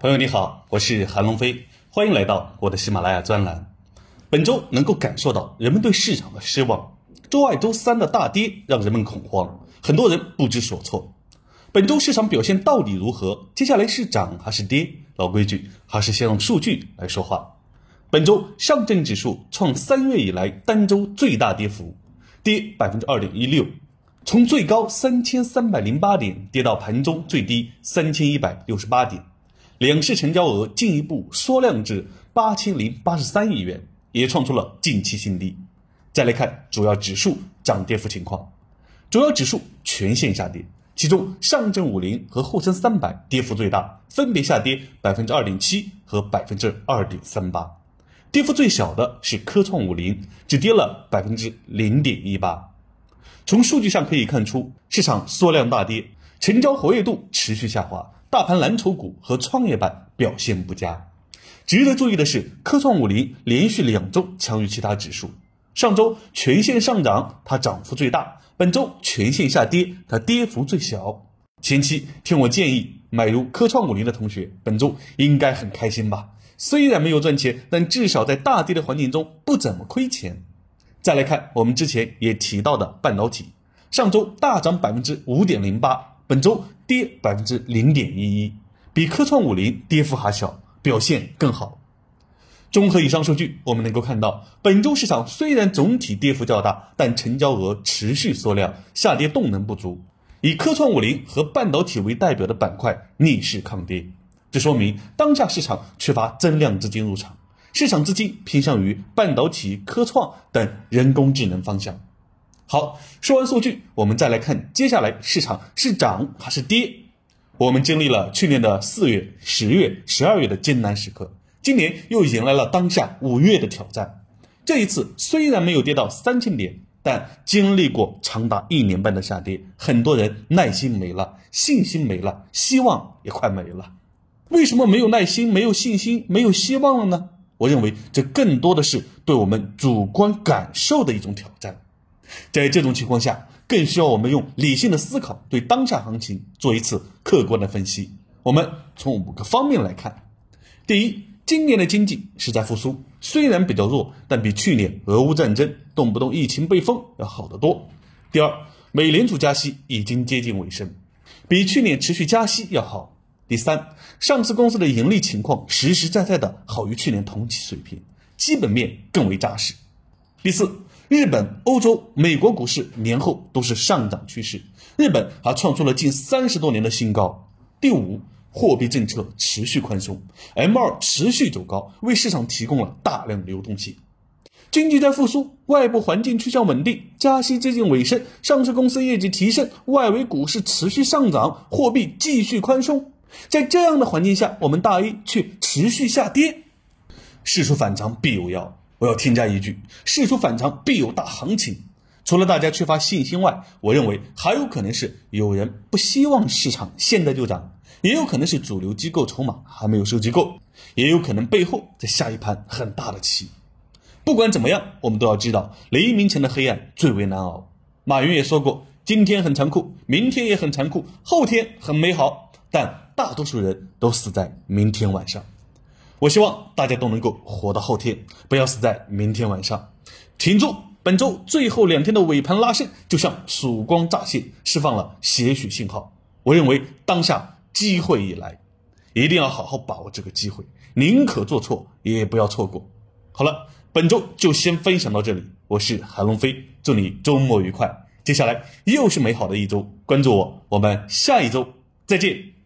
朋友你好，我是韩龙飞，欢迎来到我的喜马拉雅专栏。本周能够感受到人们对市场的失望，周二、周三的大跌让人们恐慌，很多人不知所措。本周市场表现到底如何？接下来是涨还是跌？老规矩，还是先用数据来说话。本周上证指数创三月以来单周最大跌幅，跌百分之二点一六，从最高三千三百零八点跌到盘中最低三千一百六十八点。两市成交额进一步缩量至八千零八十三亿元，也创出了近期新低。再来看主要指数涨跌幅情况，主要指数全线下跌，其中上证五零和沪深三百跌幅最大，分别下跌百分之二点七和百分之二点三八。跌幅最小的是科创五零，只跌了百分之零点一八。从数据上可以看出，市场缩量大跌，成交活跃度持续下滑。大盘蓝筹股和创业板表现不佳。值得注意的是，科创五零连续两周强于其他指数。上周全线上涨，它涨幅最大；本周全线下跌，它跌幅最小。前期听我建议买入科创五零的同学，本周应该很开心吧？虽然没有赚钱，但至少在大跌的环境中不怎么亏钱。再来看我们之前也提到的半导体，上周大涨百分之五点零八。本周跌百分之零点一一，比科创五零跌幅还小，表现更好。综合以上数据，我们能够看到，本周市场虽然总体跌幅较大，但成交额持续缩量，下跌动能不足。以科创五零和半导体为代表的板块逆势抗跌，这说明当下市场缺乏增量资金入场，市场资金偏向于半导体、科创等人工智能方向。好，说完数据，我们再来看接下来市场是涨还是跌。我们经历了去年的四月、十月、十二月的艰难时刻，今年又迎来了当下五月的挑战。这一次虽然没有跌到三千点，但经历过长达一年半的下跌，很多人耐心没了，信心没了，希望也快没了。为什么没有耐心、没有信心、没有希望了呢？我认为这更多的是对我们主观感受的一种挑战。在这种情况下，更需要我们用理性的思考，对当下行情做一次客观的分析。我们从五个方面来看：第一，今年的经济是在复苏，虽然比较弱，但比去年俄乌战争、动不动疫情被封要好得多。第二，美联储加息已经接近尾声，比去年持续加息要好。第三，上市公司的盈利情况实实在在的好于去年同期水平，基本面更为扎实。第四。日本、欧洲、美国股市年后都是上涨趋势，日本还创出了近三十多年的新高。第五，货币政策持续宽松，M 二持续走高，为市场提供了大量流动性。经济在复苏，外部环境趋向稳定，加息接近尾声，上市公司业绩提升，外围股市持续上涨，货币继续宽松。在这样的环境下，我们大 A 却持续下跌，事出反常必有妖。我要添加一句：事出反常必有大行情。除了大家缺乏信心外，我认为还有可能是有人不希望市场现在就涨，也有可能是主流机构筹码还没有收集够，也有可能背后在下一盘很大的棋。不管怎么样，我们都要知道黎明前的黑暗最为难熬。马云也说过：今天很残酷，明天也很残酷，后天很美好，但大多数人都死在明天晚上。我希望大家都能够活到后天，不要死在明天晚上。挺住！本周最后两天的尾盘拉升，就像曙光乍现，释放了些许信号。我认为当下机会已来，一定要好好把握这个机会，宁可做错，也不要错过。好了，本周就先分享到这里。我是韩龙飞，祝你周末愉快。接下来又是美好的一周，关注我，我们下一周再见。